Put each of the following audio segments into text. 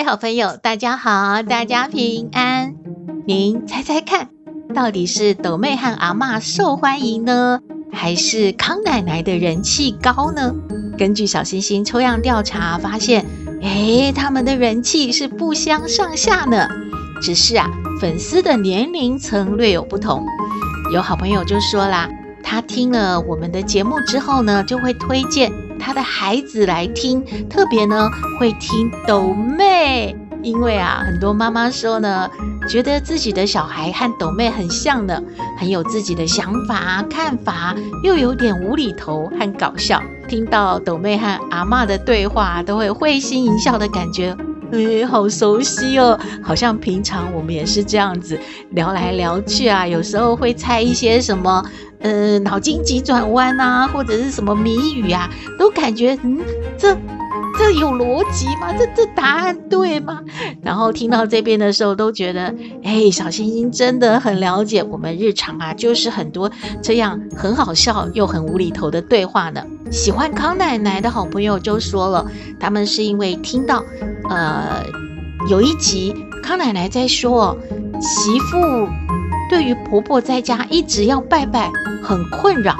位好朋友，大家好，大家平安。您猜猜看，到底是斗妹和阿嬷受欢迎呢，还是康奶奶的人气高呢？根据小星星抽样调查发现，诶，他们的人气是不相上下呢。只是啊，粉丝的年龄层略有不同。有好朋友就说啦，他听了我们的节目之后呢，就会推荐。他的孩子来听，特别呢会听抖妹，因为啊，很多妈妈说呢，觉得自己的小孩和抖妹很像呢，很有自己的想法、看法，又有点无厘头和搞笑。听到抖妹和阿嬷的对话，都会会心一笑的感觉，哎，好熟悉哦，好像平常我们也是这样子聊来聊去啊，有时候会猜一些什么。呃，脑筋急转弯啊，或者是什么谜语啊，都感觉嗯，这这有逻辑吗？这这答案对吗？然后听到这边的时候，都觉得，哎，小星星真的很了解我们日常啊，就是很多这样很好笑又很无厘头的对话呢。喜欢康奶奶的好朋友就说了，他们是因为听到，呃，有一集康奶奶在说媳妇。对于婆婆在家一直要拜拜很困扰，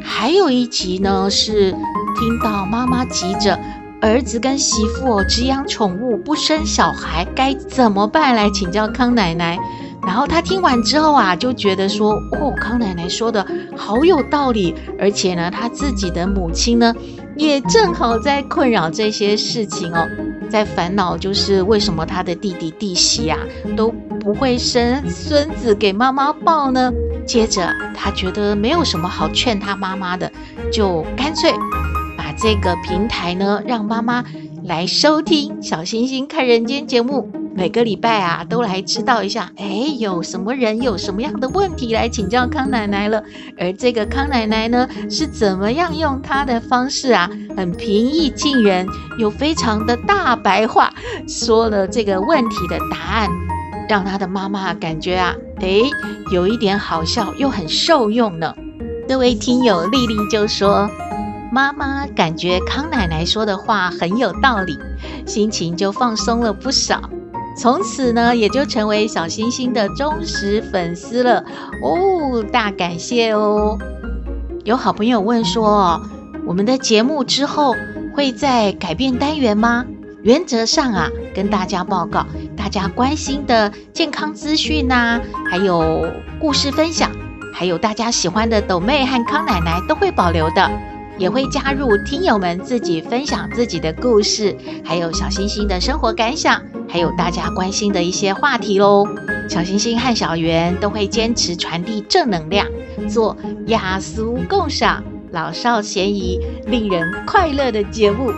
还有一集呢是听到妈妈急着儿子跟媳妇只养宠物不生小孩该怎么办来请教康奶奶，然后她听完之后啊就觉得说哦康奶奶说的好有道理，而且呢她自己的母亲呢也正好在困扰这些事情哦，在烦恼就是为什么她的弟弟弟媳啊都。不会生孙子给妈妈抱呢？接着他觉得没有什么好劝他妈妈的，就干脆把这个平台呢让妈妈来收听《小星星看人间》节目，每个礼拜啊都来知道一下，哎，有什么人有什么样的问题来请教康奶奶了。而这个康奶奶呢是怎么样用她的方式啊，很平易近人，又非常的大白话，说了这个问题的答案。让她的妈妈感觉啊，诶，有一点好笑，又很受用呢。这位听友丽丽就说：“妈妈感觉康奶奶说的话很有道理，心情就放松了不少。从此呢，也就成为小星星的忠实粉丝了。哦，大感谢哦！有好朋友问说，我们的节目之后会再改变单元吗？原则上啊，跟大家报告。”大家关心的健康资讯呐，还有故事分享，还有大家喜欢的斗妹和康奶奶都会保留的，也会加入听友们自己分享自己的故事，还有小星星的生活感想，还有大家关心的一些话题喽。小星星和小圆都会坚持传递正能量，做雅俗共赏、老少咸宜、令人快乐的节目，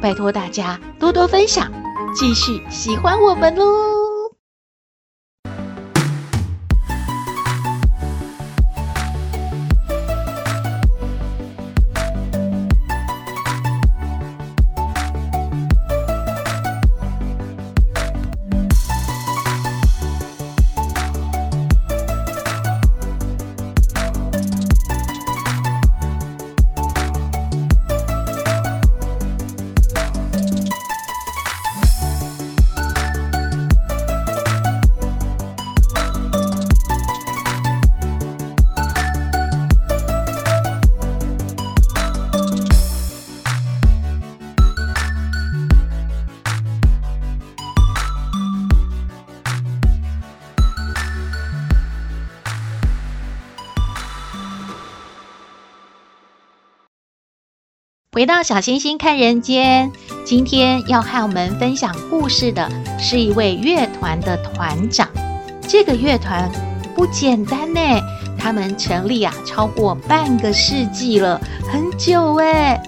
拜托大家多多分享。继续喜欢我们喽！回到小星星看人间，今天要和我们分享故事的是一位乐团的团长。这个乐团不简单呢，他们成立啊超过半个世纪了，很久诶。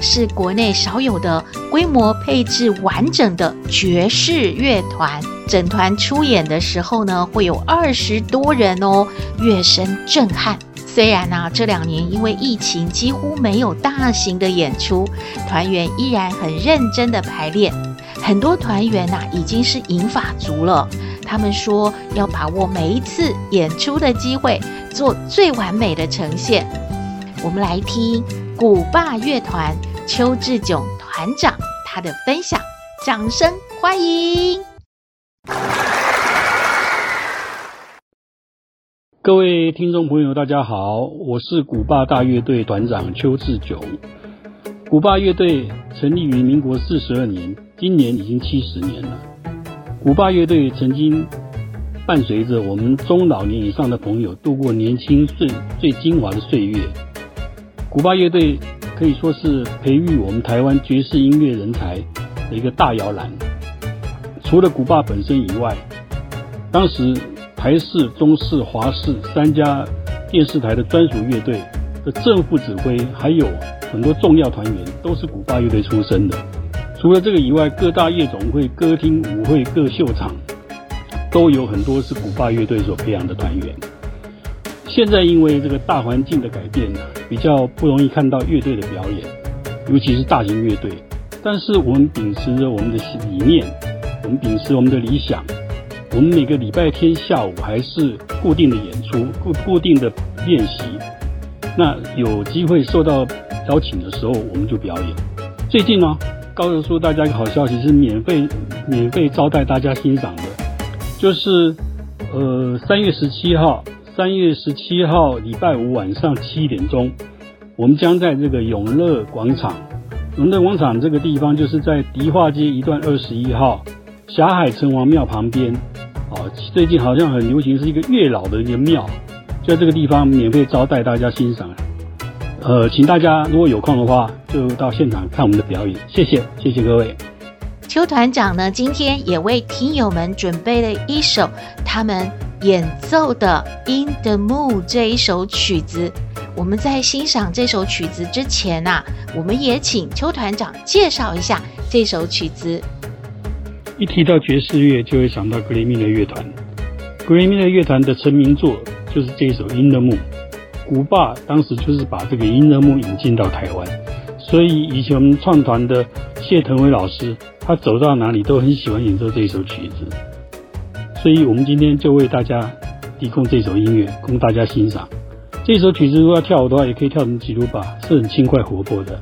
是国内少有的规模配置完整的爵士乐团。整团出演的时候呢，会有二十多人哦，乐声震撼。虽然呢、这两年因为疫情几乎没有大型的演出，团员依然很认真的排练。很多团员呐、啊，已经是银发族了。他们说要把握每一次演出的机会，做最完美的呈现。我们来听古霸乐团邱志炯团长他的分享，掌声欢迎！各位听众朋友，大家好，我是古霸大乐队团长邱志炯。鼓霸乐队成立于民国四十二年，今年已经七十年了。古霸乐队曾经伴随着我们中老年以上的朋友度过年轻岁最精华的岁月。古霸乐队可以说是培育我们台湾爵士音乐人才的一个大摇篮。除了古霸本身以外，当时。台视、中视、华视三家电视台的专属乐队的正副指挥，还有很多重要团员都是古巴乐队出身的。除了这个以外，各大夜总会、歌厅、舞会、各秀场都有很多是古巴乐队所培养的团员。现在因为这个大环境的改变，比较不容易看到乐队的表演，尤其是大型乐队。但是我们秉持着我们的理念，我们秉持我们的理想。我们每个礼拜天下午还是固定的演出，固固定的练习。那有机会受到邀请的时候，我们就表演。最近呢，告诉大家一个好消息，是免费免费招待大家欣赏的，就是呃三月十七号，三月十七号礼拜五晚上七点钟，我们将在这个永乐广场，永乐广场这个地方就是在迪化街一段二十一号霞海城隍庙旁边。哦，最近好像很流行，是一个月老的一个庙，在这个地方免费招待大家欣赏。呃，请大家如果有空的话，就到现场看我们的表演。谢谢，谢谢各位。邱团长呢，今天也为听友们准备了一首他们演奏的《In the Moon》这一首曲子。我们在欣赏这首曲子之前啊，我们也请邱团长介绍一下这首曲子。一提到爵士乐，就会想到格雷米勒乐团。格雷米勒乐团的成名作就是这一首《In the Moon》。古巴当时就是把这个《In the Moon》引进到台湾，所以以前我们创团的谢腾伟老师，他走到哪里都很喜欢演奏这首曲子。所以我们今天就为大家提供这首音乐，供大家欣赏。这首曲子如果要跳舞的话，也可以跳成吉鲁巴，是很轻快活泼的。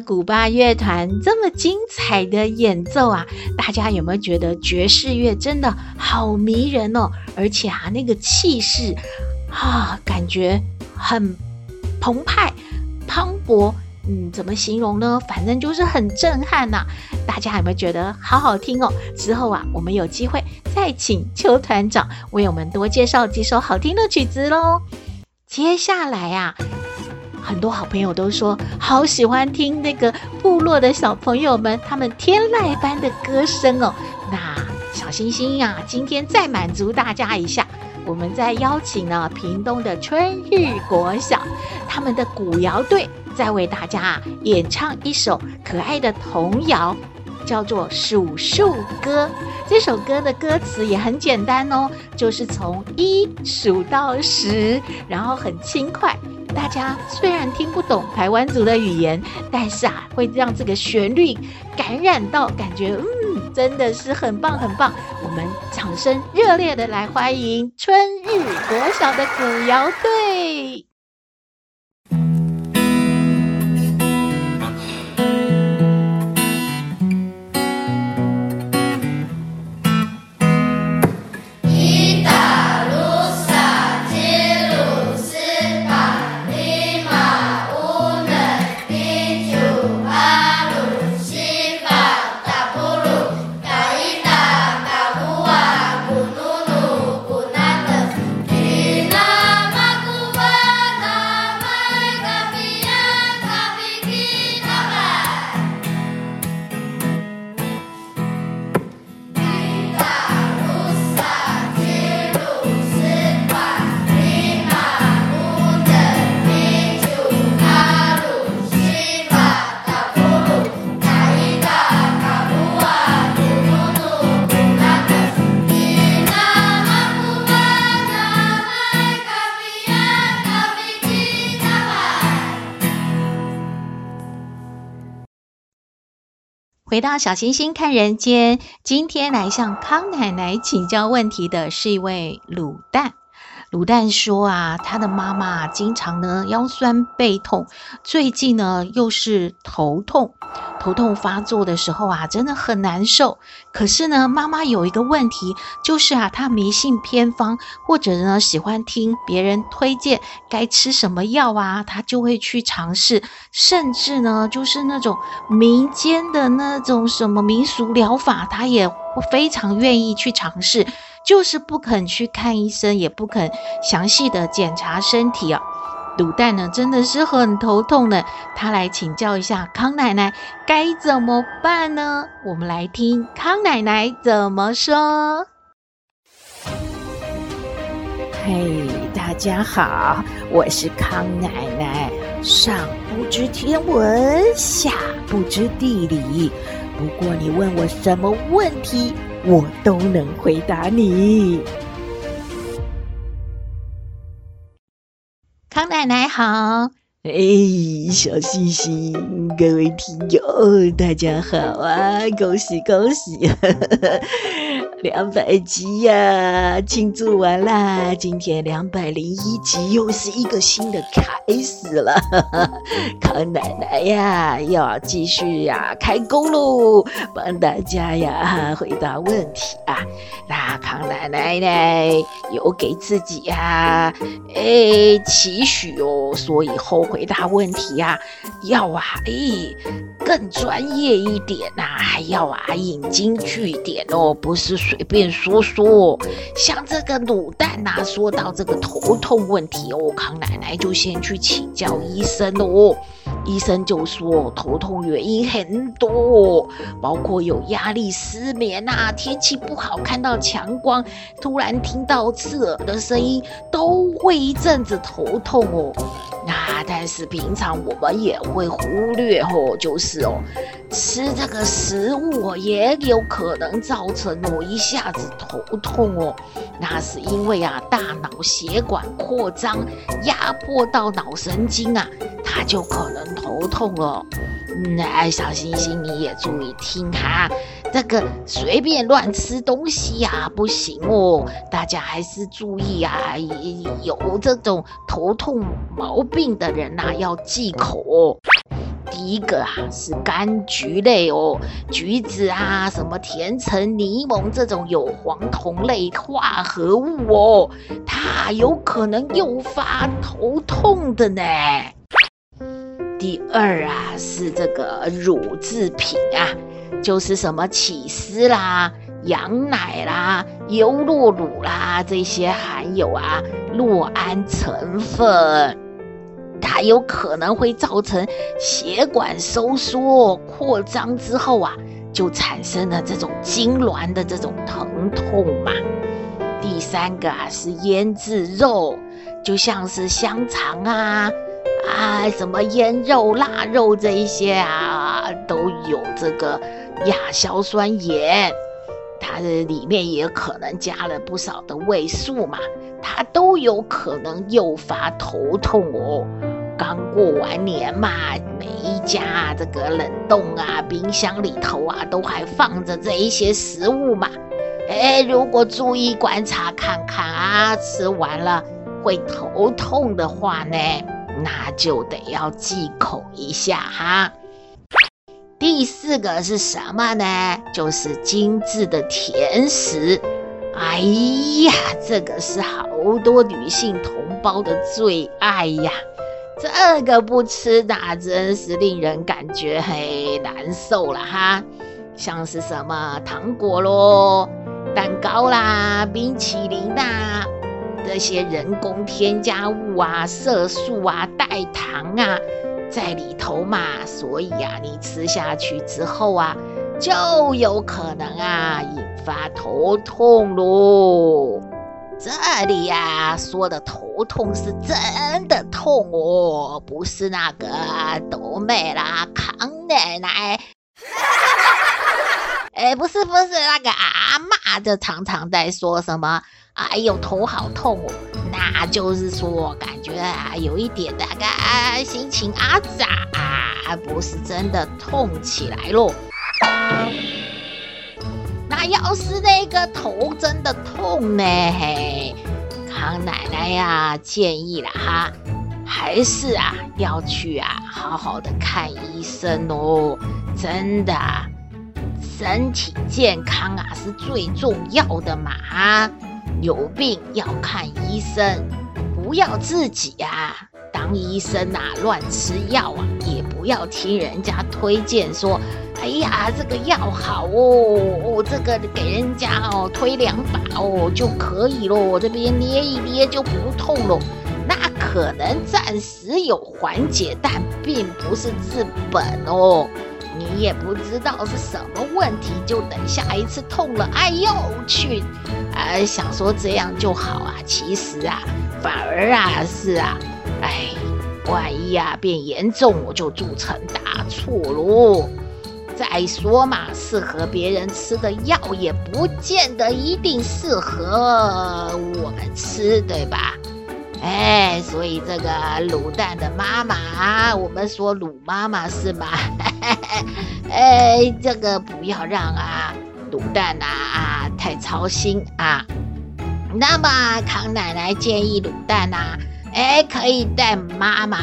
古巴乐团这么精彩的演奏啊，大家有没有觉得爵士乐真的好迷人哦？而且啊，那个气势啊，感觉很澎湃、磅礴。嗯，怎么形容呢？反正就是很震撼呐、大家有没有觉得好好听哦？之后啊，我们有机会再请邱团长为我们多介绍几首好听的曲子喽。接下来啊，很多好朋友都说好喜欢听那个部落的小朋友们他们天籁般的歌声哦。那小星星呀、啊，今天再满足大家一下，我们再邀请呢屏东的春日国小他们的古谣队。再为大家演唱一首可爱的童谣，叫做《数数歌》。这首歌的歌词也很简单哦，就是从一数到十，然后很轻快。大家虽然听不懂台湾族的语言，但是啊，会让这个旋律感染到，感觉嗯，真的是很棒很棒。我们掌声热烈的来欢迎春日国小的古谣队。回到小星星看人间，今天来向康奶奶请教问题的是一位卤蛋。卤蛋说啊，他的妈妈经常呢腰酸背痛，最近呢又是头痛，头痛发作的时候啊，真的很难受。可是呢，妈妈有一个问题，就是啊，她迷信偏方，或者呢喜欢听别人推荐该吃什么药啊，她就会去尝试，甚至呢就是那种民间的那种什么民俗疗法，她也非常愿意去尝试。就是不肯去看医生，也不肯详细的检查身体啊。卤蛋呢，真的是很头痛呢。他来请教一下康奶奶该怎么办呢？我们来听康奶奶怎么说。嘿，大家好，我是康奶奶。上不知天文，下不知地理，不过你问我什么问题，我都能回答你。康奶奶好，哎，小星星，各位听友，大家好啊！恭喜恭喜！两百集呀、啊，庆祝完啦！今天两百零一集，又是一个新的开始了。康奶奶呀，要继续呀，开工喽，帮大家呀回答问题啊。那康奶奶呢，有给自己呀，哎，期许哦，说以后回答问题呀，要啊，哎。更专业一点呐、啊，还要啊引经据典哦，不是随便说说。像这个卤蛋呐，说到这个头痛问题哦，康奶奶就先去请教医生哦。医生就说头痛原因很多，包括有压力、失眠呐、啊，天气不好看到强光，突然听到刺耳的声音，都会一阵子头痛哦。那但是平常我们也会忽略哦，就是哦，吃这个食物哦，也有可能造成我一下子头痛哦。那是因为啊，大脑血管扩张压迫到脑神经啊，它就可能头痛哦。那小星星你也注意听哈，这个随便乱吃东西呀、啊、不行哦，大家还是注意啊，有这种头痛毛病的人呐、要忌口哦。第一个啊是柑橘类哦，橘子啊，什么甜橙、柠檬这种有黄酮类化合物哦，它有可能诱发头痛的呢。第二啊是这个乳制品啊，就是什么起司啦、羊奶啦、优酪乳啦这些含有啊酪胺成分。它有可能会造成血管收缩扩张之后啊，就产生了这种痉挛的这种疼痛嘛。第三个啊是腌制肉，就像是香肠啊啊什么腌肉、腊肉这一些啊，都有这个亚硝酸盐，它的里面也可能加了不少的味素嘛，它都有可能诱发头痛哦。刚过完年嘛，每一家这个冷冻啊、冰箱里头啊，都还放着这一些食物嘛。哎，如果注意观察看看啊，吃完了会头痛的话呢，那就得要忌口一下哈。第四个是什么呢？就是精致的甜食。哎呀，这个是好多女性同胞的最爱呀。这个不吃，那真是令人感觉很难受了哈。像是什么糖果咯、蛋糕啦、冰淇淋啦，这些人工添加物啊、色素啊、代糖啊，在里头嘛，所以啊，你吃下去之后啊，就有可能啊，引发头痛喽。这里呀、啊，说的头痛是真的痛哦，不是那个斗妹啦、康奶奶。哎，不是不是，那个阿嬷就常常在说什么，哎呦头好痛哦，那就是说感觉啊有一点那个心情阿杂啊，不是真的痛起来咯。那要是那个头真的痛呢？嘿，康奶奶呀、建议了哈，还是啊要去啊好好的看医生哦。真的，身体健康啊是最重要的嘛。有病要看医生，不要自己啊当医生啊乱吃药啊，也不要听人家推荐说。哎呀，这个药好哦，哦，这个给人家哦推两把哦就可以咯，这边捏一捏就不痛咯。那可能暂时有缓解，但并不是治本哦。你也不知道是什么问题，就等下一次痛了，哎呦去，呃，想说这样就好啊，其实啊，反而啊是啊，哎，万一啊变严重，我就铸成大错喽。再说嘛，适合别人吃的药也不见得一定适合我们吃，对吧？哎，所以这个卤蛋的妈妈，我们说卤妈妈是吗？哎，这个不要让啊卤蛋呐啊太操心啊。那么康奶奶建议卤蛋呐，哎，可以带妈妈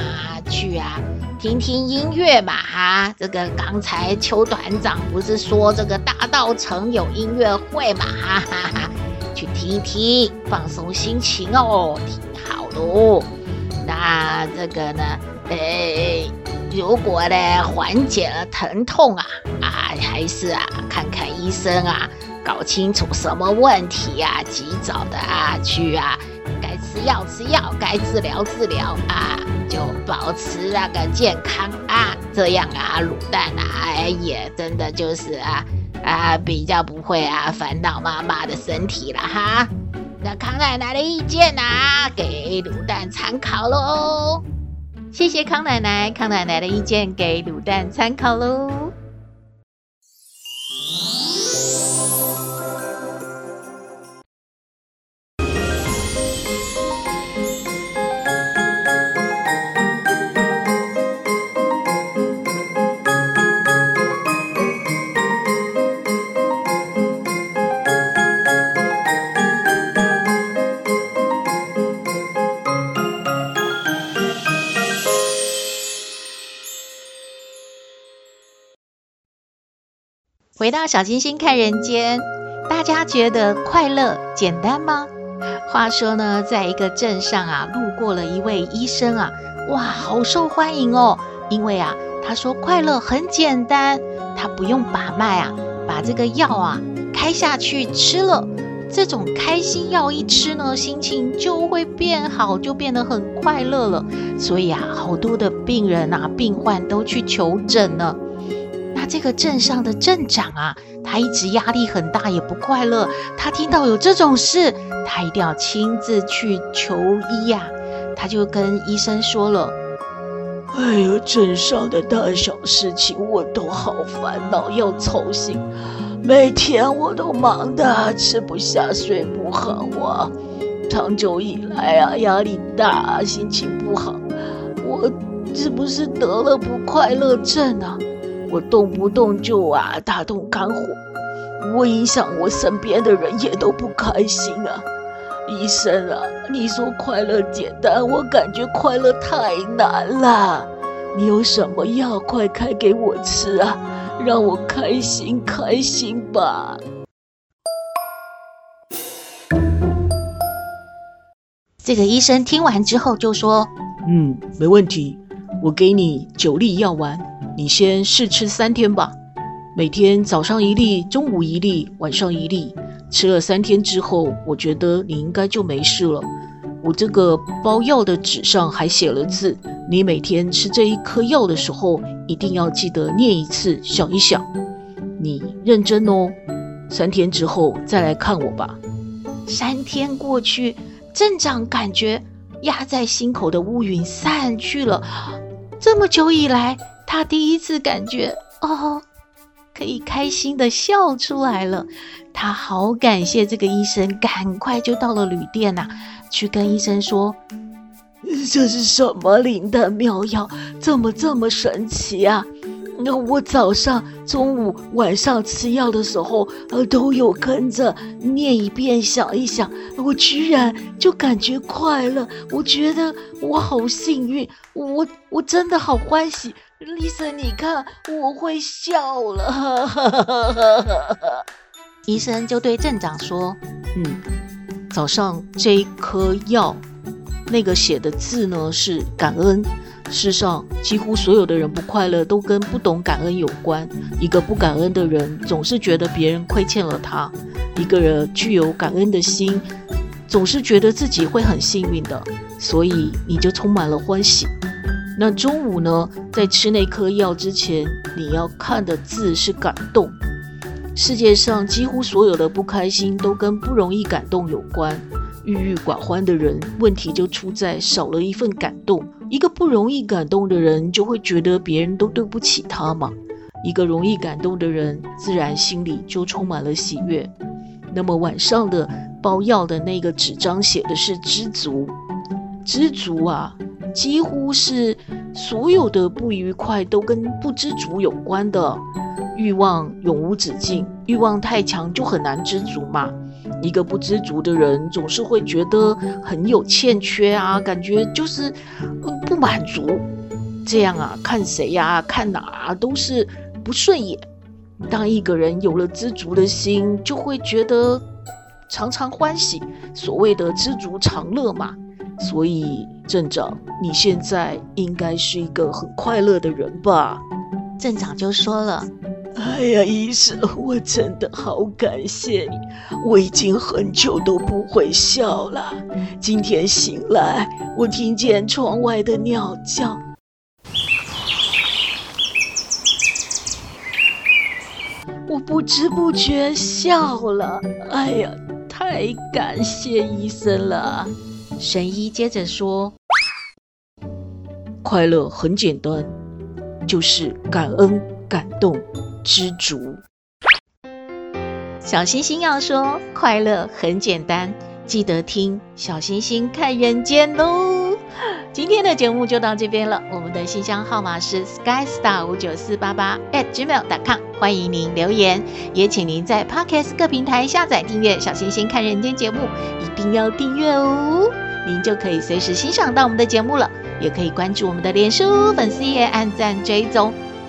去啊。听听音乐嘛，哈，这个刚才邱团长不是说这个大稻城有音乐会嘛，哈哈哈，去听一听，放松心情哦，听好的哦。那这个呢，诶，如果呢缓解了疼痛啊，啊，还是啊看看医生啊，搞清楚什么问题啊，及早的啊去啊。该吃药吃药，该治疗治疗啊，就保持那个健康啊，这样啊，卤蛋啊也真的就是啊啊比较不会啊烦恼妈妈的身体了哈。那康奶奶的意见啊，给卤蛋参考喽。谢谢康奶奶，康奶奶的意见给卤蛋参考喽。回到小星星看人间，大家觉得快乐简单吗？话说呢，在一个镇上啊，路过了一位医生啊，哇，好受欢迎哦，因为啊，他说快乐很简单，他不用把脉啊，把这个药啊开下去吃了，这种开心药一吃呢，心情就会变好，就变得很快乐了。所以啊，好多的病人啊、病患都去求诊了。这个镇上的镇长啊，他一直压力很大，也不快乐。他听到有这种事，他一定要亲自去求医呀、他就跟医生说了：“哎呀，镇上的大小事情我都好烦恼，要操心。每天我都忙得吃不下、睡不好啊。长久以来啊，压力大，心情不好。我是不是得了不快乐症啊？”我动不动就啊大动肝火，我影响我身边的人也都不开心啊。医生啊，你说快乐简单，我感觉快乐太难了。你有什么药，快开给我吃啊，让我开心开心吧。这个医生听完之后就说：“嗯，没问题，我给你九粒药丸。”你先试吃三天吧，每天早上一粒，中午一粒，晚上一粒。吃了三天之后，我觉得你应该就没事了。我这个包药的纸上还写了字，你每天吃这一颗药的时候，一定要记得念一次，想一想。你认真哦，三天之后再来看我吧。三天过去，镇长感觉压在心口的乌云散去了。这么久以来，他第一次感觉哦，可以开心的笑出来了。他好感谢这个医生，赶快就到了旅店呐、去跟医生说：“这是什么灵丹妙药？怎么这么神奇啊？”那我早上、中午、晚上吃药的时候，呃，都有跟着念一遍、想一想，我居然就感觉快乐。我觉得我好幸运，我我真的好欢喜。医生，你看我会笑了。医生就对镇长说：“嗯，早上这一颗药，那个写的字呢是感恩。”世上几乎所有的人不快乐，都跟不懂感恩有关。一个不感恩的人，总是觉得别人亏欠了他；一个人具有感恩的心，总是觉得自己会很幸运的。所以你就充满了欢喜。那中午呢，在吃那颗药之前，你要看的字是感动。世界上几乎所有的不开心，都跟不容易感动有关。郁郁寡欢的人，问题就出在少了一份感动。一个不容易感动的人，就会觉得别人都对不起他嘛。一个容易感动的人，自然心里就充满了喜悦。那么晚上的包药的那个纸张写的是知足，知足啊，几乎是所有的不愉快都跟不知足有关的。欲望永无止境，欲望太强就很难知足嘛。一个不知足的人，总是会觉得很有欠缺啊，感觉就是不满足。这样啊，看谁呀、看哪儿都是不顺眼。当一个人有了知足的心，就会觉得常常欢喜。所谓的知足常乐嘛。所以镇长，你现在应该是一个很快乐的人吧？镇长就说了。哎呀，医生，我真的好感谢你！我已经很久都不会笑了。今天醒来，我听见窗外的鸟叫，我不知不觉笑了。哎呀，太感谢医生了！神医接着说：“快乐很简单，就是感恩、感动。”知足，小星星要说快乐很简单，记得听小星星看人间喽。今天的节目就到这边了，我们的信箱号码是 skystar 五九四八八 at gmail.com，欢迎您留言，也请您在 Podcast 各平台下载订阅小星星看人间节目，一定要订阅哦，您就可以随时欣赏到我们的节目了，也可以关注我们的脸书粉丝页，按赞追踪。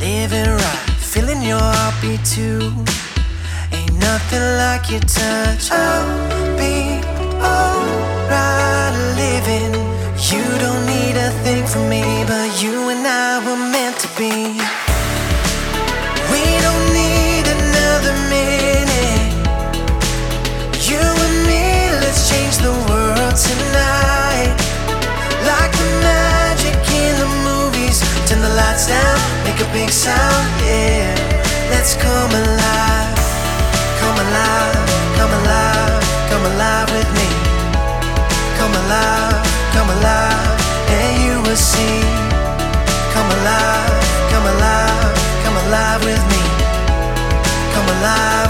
living right, feeling your heartbeat too. Ain't nothing like your touch. I'll be alright living. You don't need a thing from me, but you and I were meant to be. Come alive, come alive, come alive with me. Come alive.